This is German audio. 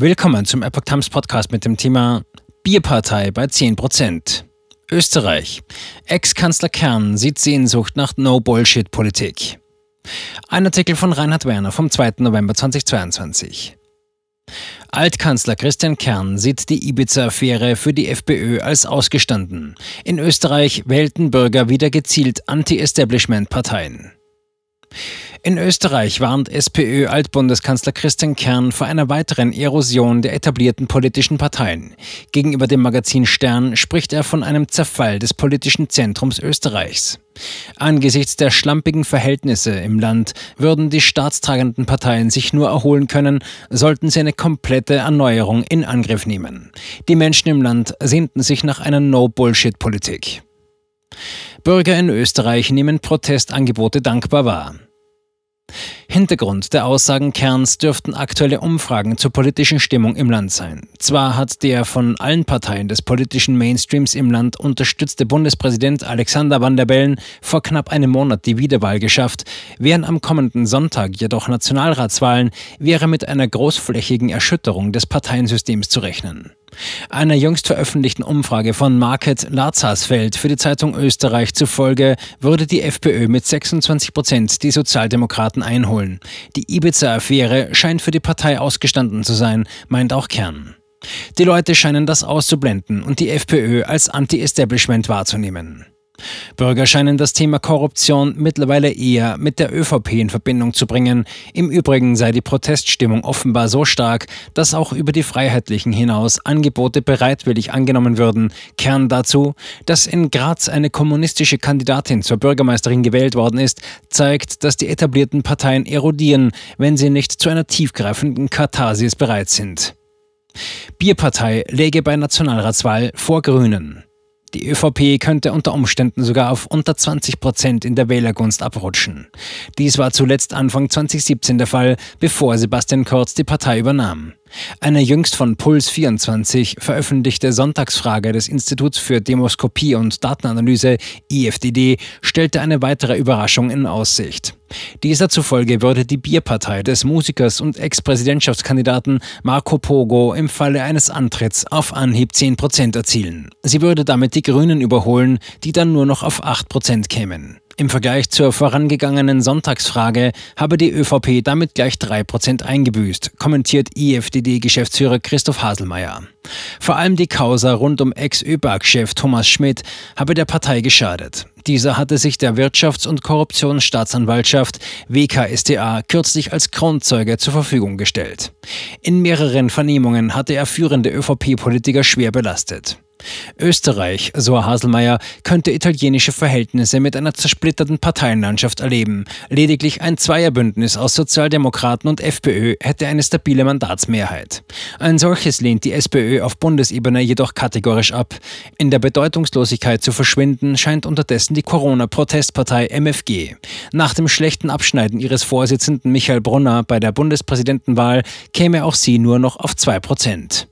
Willkommen zum Epoch Times Podcast mit dem Thema Bierpartei bei 10%. Österreich. Ex-Kanzler Kern sieht Sehnsucht nach No-Bullshit-Politik. Ein Artikel von Reinhard Werner vom 2. November 2022. Altkanzler Christian Kern sieht die Ibiza-Affäre für die FPÖ als ausgestanden. In Österreich wählten Bürger wieder gezielt Anti-Establishment-Parteien. In Österreich warnt SPÖ-Altbundeskanzler Christian Kern vor einer weiteren Erosion der etablierten politischen Parteien. Gegenüber dem Magazin Stern spricht er von einem Zerfall des politischen Zentrums Österreichs. Angesichts der schlampigen Verhältnisse im Land würden die staatstragenden Parteien sich nur erholen können, sollten sie eine komplette Erneuerung in Angriff nehmen. Die Menschen im Land sehnten sich nach einer No-Bullshit-Politik. Bürger in Österreich nehmen Protestangebote dankbar wahr. Hintergrund der Aussagen Kerns dürften aktuelle Umfragen zur politischen Stimmung im Land sein. Zwar hat der von allen Parteien des politischen Mainstreams im Land unterstützte Bundespräsident Alexander Van der Bellen vor knapp einem Monat die Wiederwahl geschafft, wären am kommenden Sonntag jedoch Nationalratswahlen, wäre mit einer großflächigen Erschütterung des Parteiensystems zu rechnen. Einer jüngst veröffentlichten Umfrage von Market Lazarsfeld für die Zeitung Österreich zufolge würde die FPÖ mit 26 Prozent die Sozialdemokraten einholen. Die Ibiza-Affäre scheint für die Partei ausgestanden zu sein, meint auch Kern. Die Leute scheinen das auszublenden und die FPÖ als Anti-Establishment wahrzunehmen. Bürger scheinen das Thema Korruption mittlerweile eher mit der ÖVP in Verbindung zu bringen. Im Übrigen sei die Proteststimmung offenbar so stark, dass auch über die Freiheitlichen hinaus Angebote bereitwillig angenommen würden. Kern dazu, dass in Graz eine kommunistische Kandidatin zur Bürgermeisterin gewählt worden ist, zeigt, dass die etablierten Parteien erodieren, wenn sie nicht zu einer tiefgreifenden Katharsis bereit sind. Bierpartei läge bei Nationalratswahl vor Grünen. Die ÖVP könnte unter Umständen sogar auf unter 20 Prozent in der Wählergunst abrutschen. Dies war zuletzt Anfang 2017 der Fall, bevor Sebastian Kurz die Partei übernahm. Eine jüngst von Puls 24 veröffentlichte Sonntagsfrage des Instituts für Demoskopie und Datenanalyse IFDD stellte eine weitere Überraschung in Aussicht. Dieser zufolge würde die Bierpartei des Musikers und Ex-Präsidentschaftskandidaten Marco Pogo im Falle eines Antritts auf Anhieb 10 Prozent erzielen. Sie würde damit die Grünen überholen, die dann nur noch auf 8 Prozent kämen. Im Vergleich zur vorangegangenen Sonntagsfrage habe die ÖVP damit gleich 3% eingebüßt, kommentiert IFDD-Geschäftsführer Christoph Haselmeier. Vor allem die Causa rund um Ex-ÖBAG-Chef Thomas Schmidt habe der Partei geschadet. Dieser hatte sich der Wirtschafts- und Korruptionsstaatsanwaltschaft WKStA kürzlich als Kronzeuge zur Verfügung gestellt. In mehreren Vernehmungen hatte er führende ÖVP-Politiker schwer belastet. Österreich, so Haselmeier, könnte italienische Verhältnisse mit einer zersplitterten Parteienlandschaft erleben. Lediglich ein Zweierbündnis aus Sozialdemokraten und FPÖ hätte eine stabile Mandatsmehrheit. Ein solches lehnt die SPÖ auf Bundesebene jedoch kategorisch ab. In der Bedeutungslosigkeit zu verschwinden scheint unterdessen die Corona-Protestpartei MFG. Nach dem schlechten Abschneiden ihres Vorsitzenden Michael Brunner bei der Bundespräsidentenwahl käme auch sie nur noch auf zwei Prozent.